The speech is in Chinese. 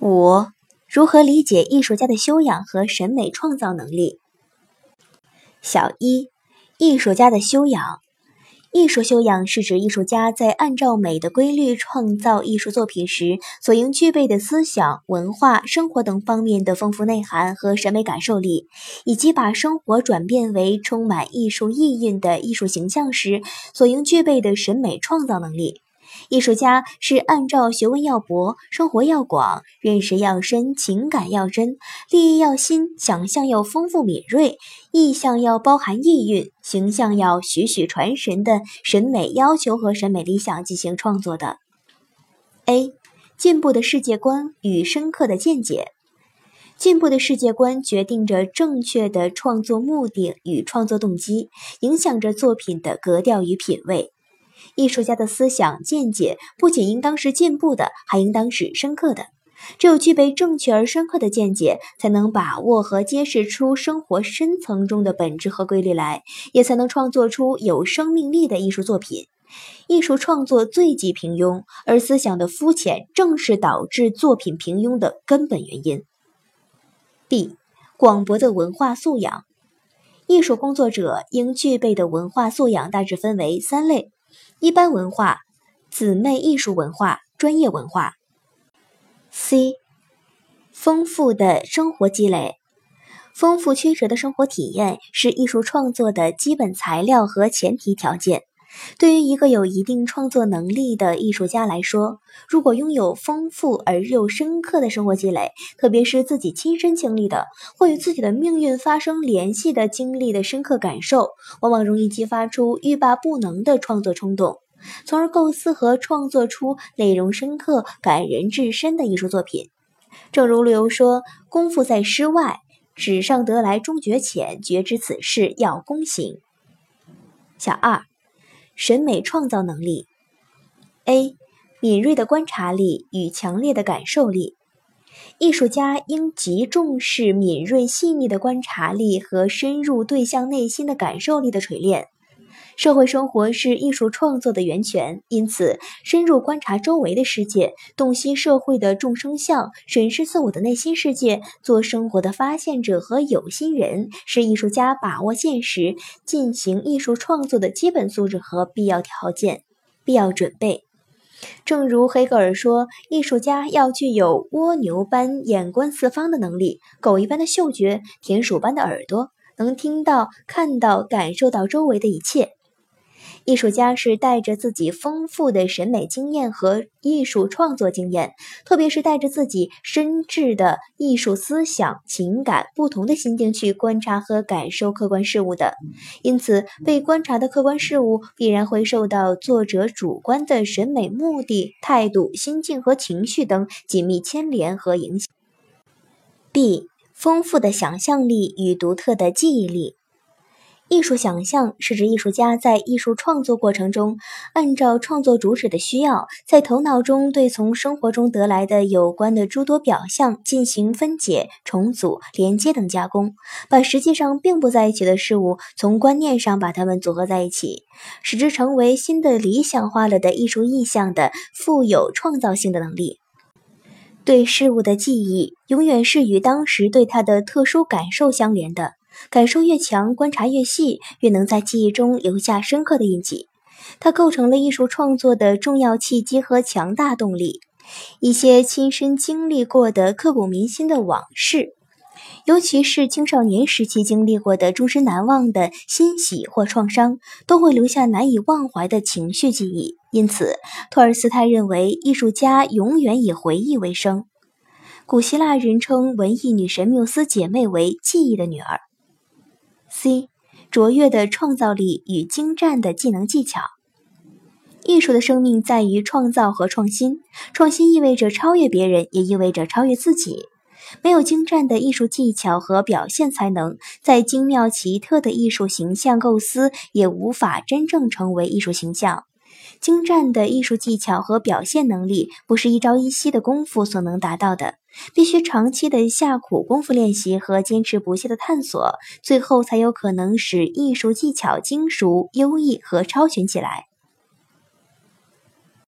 五、如何理解艺术家的修养和审美创造能力？小一、艺术家的修养。艺术修养是指艺术家在按照美的规律创造艺术作品时所应具备的思想、文化、生活等方面的丰富内涵和审美感受力，以及把生活转变为充满艺术意蕴的艺术形象时所应具备的审美创造能力。艺术家是按照学问要博、生活要广、认识要深、情感要真、立意要新、想象要丰富敏锐、意象要包含意蕴、形象要栩栩传神的审美要求和审美理想进行创作的。A. 进步的世界观与深刻的见解。进步的世界观决定着正确的创作目的与创作动机，影响着作品的格调与品味。艺术家的思想见解不仅应当是进步的，还应当是深刻的。只有具备正确而深刻的见解，才能把握和揭示出生活深层中的本质和规律来，也才能创作出有生命力的艺术作品。艺术创作最忌平庸，而思想的肤浅正是导致作品平庸的根本原因。B. 广博的文化素养，艺术工作者应具备的文化素养大致分为三类。一般文化、姊妹艺术文化、专业文化。C，丰富的生活积累，丰富曲折的生活体验是艺术创作的基本材料和前提条件。对于一个有一定创作能力的艺术家来说，如果拥有丰富而又深刻的生活积累，特别是自己亲身经历的或与自己的命运发生联系的经历的深刻感受，往往容易激发出欲罢不能的创作冲动，从而构思和创作出内容深刻、感人至深的艺术作品。正如陆游说：“功夫在诗外，纸上得来终觉浅，绝知此事要躬行。”小二。审美创造能力，A，敏锐的观察力与强烈的感受力。艺术家应极重视敏锐细腻的观察力和深入对象内心的感受力的锤炼。社会生活是艺术创作的源泉，因此深入观察周围的世界，洞悉社会的众生相，审视自我的内心世界，做生活的发现者和有心人，是艺术家把握现实、进行艺术创作的基本素质和必要条件、必要准备。正如黑格尔说：“艺术家要具有蜗牛般眼观四方的能力，狗一般的嗅觉，田鼠般的耳朵，能听到、看到、感受到周围的一切。”艺术家是带着自己丰富的审美经验和艺术创作经验，特别是带着自己深挚的艺术思想、情感、不同的心境去观察和感受客观事物的。因此，被观察的客观事物必然会受到作者主观的审美目的、态度、心境和情绪等紧密牵连和影响。B. 丰富的想象力与独特的记忆力。艺术想象是指艺术家在艺术创作过程中，按照创作主旨的需要，在头脑中对从生活中得来的有关的诸多表象进行分解、重组、连接等加工，把实际上并不在一起的事物，从观念上把它们组合在一起，使之成为新的理想化了的艺术意象的富有创造性的能力。对事物的记忆，永远是与当时对它的特殊感受相连的。感受越强，观察越细，越能在记忆中留下深刻的印记。它构成了艺术创作的重要契机和强大动力。一些亲身经历过的刻骨铭心的往事，尤其是青少年时期经历过的终身难忘的欣喜或创伤，都会留下难以忘怀的情绪记忆。因此，托尔斯泰认为，艺术家永远以回忆为生。古希腊人称文艺女神缪斯姐妹为记忆的女儿。C，卓越的创造力与精湛的技能技巧。艺术的生命在于创造和创新。创新意味着超越别人，也意味着超越自己。没有精湛的艺术技巧和表现才能，再精妙奇特的艺术形象构思也无法真正成为艺术形象。精湛的艺术技巧和表现能力，不是一朝一夕的功夫所能达到的。必须长期的下苦功夫练习和坚持不懈的探索，最后才有可能使艺术技巧精熟、优异和超群起来。